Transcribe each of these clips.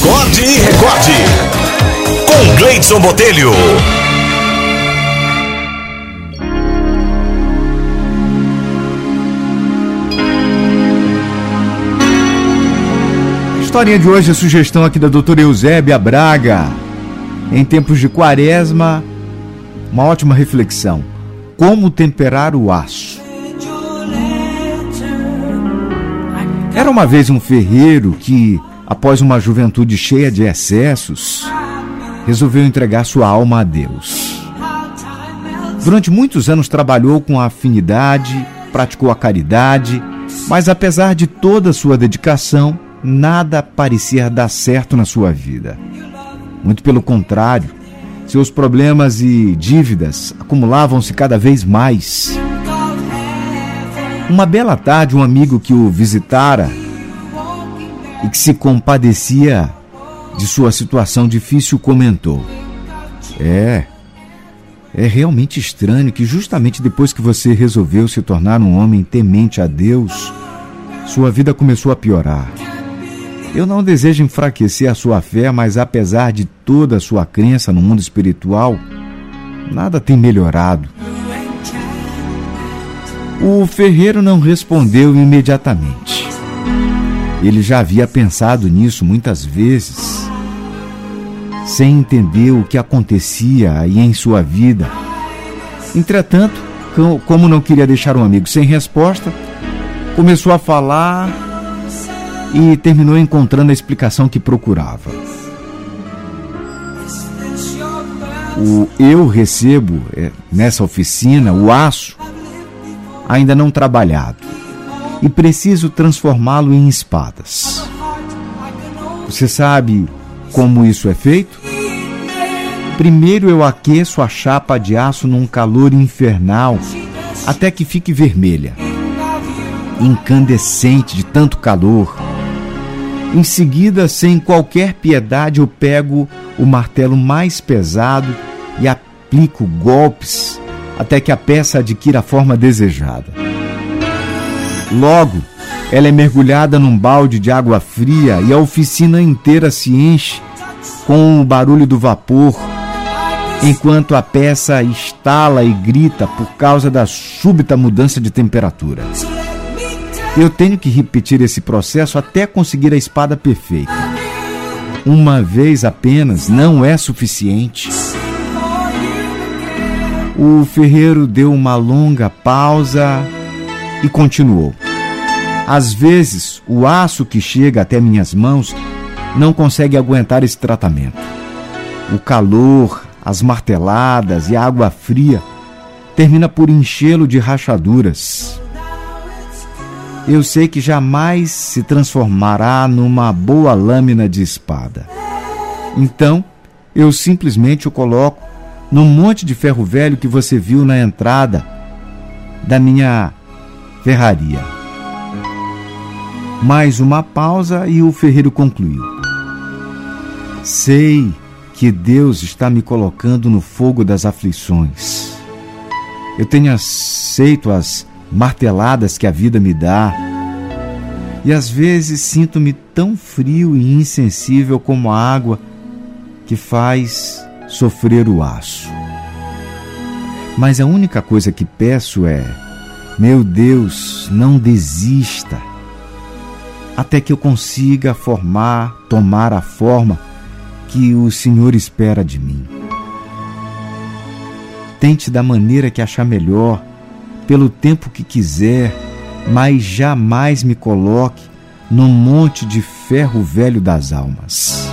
Acorde e recorde. Com Gleidson Botelho. A historinha de hoje é sugestão aqui da doutora Eusébia Braga. Em tempos de quaresma, uma ótima reflexão. Como temperar o aço? Era uma vez um ferreiro que, após uma juventude cheia de excessos, resolveu entregar sua alma a Deus. Durante muitos anos trabalhou com afinidade, praticou a caridade, mas apesar de toda a sua dedicação, nada parecia dar certo na sua vida. Muito pelo contrário, seus problemas e dívidas acumulavam-se cada vez mais. Uma bela tarde, um amigo que o visitara e que se compadecia de sua situação difícil comentou: É, é realmente estranho que, justamente depois que você resolveu se tornar um homem temente a Deus, sua vida começou a piorar. Eu não desejo enfraquecer a sua fé, mas apesar de toda a sua crença no mundo espiritual, nada tem melhorado. O ferreiro não respondeu imediatamente. Ele já havia pensado nisso muitas vezes, sem entender o que acontecia aí em sua vida. Entretanto, como não queria deixar um amigo sem resposta, começou a falar e terminou encontrando a explicação que procurava. O eu recebo é, nessa oficina o aço ainda não trabalhado e preciso transformá-lo em espadas. Você sabe como isso é feito? Primeiro eu aqueço a chapa de aço num calor infernal até que fique vermelha, incandescente de tanto calor. Em seguida, sem qualquer piedade, eu pego o martelo mais pesado e aplico golpes até que a peça adquira a forma desejada. Logo, ela é mergulhada num balde de água fria e a oficina inteira se enche com o barulho do vapor, enquanto a peça estala e grita por causa da súbita mudança de temperatura. Eu tenho que repetir esse processo até conseguir a espada perfeita. Uma vez apenas não é suficiente. O ferreiro deu uma longa pausa e continuou. Às vezes, o aço que chega até minhas mãos não consegue aguentar esse tratamento. O calor, as marteladas e a água fria termina por enchê-lo de rachaduras. Eu sei que jamais se transformará numa boa lâmina de espada. Então, eu simplesmente o coloco num monte de ferro velho que você viu na entrada da minha ferraria. Mais uma pausa e o ferreiro concluiu. Sei que Deus está me colocando no fogo das aflições. Eu tenho aceito as marteladas que a vida me dá. E às vezes sinto-me tão frio e insensível como a água que faz sofrer o aço. Mas a única coisa que peço é: meu Deus, não desista, até que eu consiga formar, tomar a forma que o Senhor espera de mim. Tente da maneira que achar melhor, pelo tempo que quiser, mas jamais me coloque num monte de ferro velho das almas.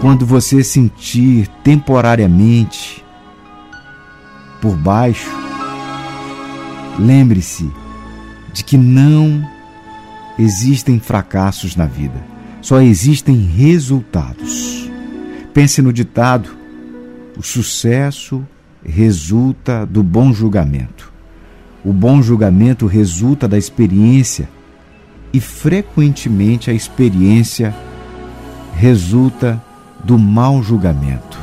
Quando você sentir temporariamente por baixo, lembre-se de que não existem fracassos na vida, só existem resultados. Pense no ditado: o sucesso resulta do bom julgamento. O bom julgamento resulta da experiência e frequentemente a experiência resulta do mau julgamento.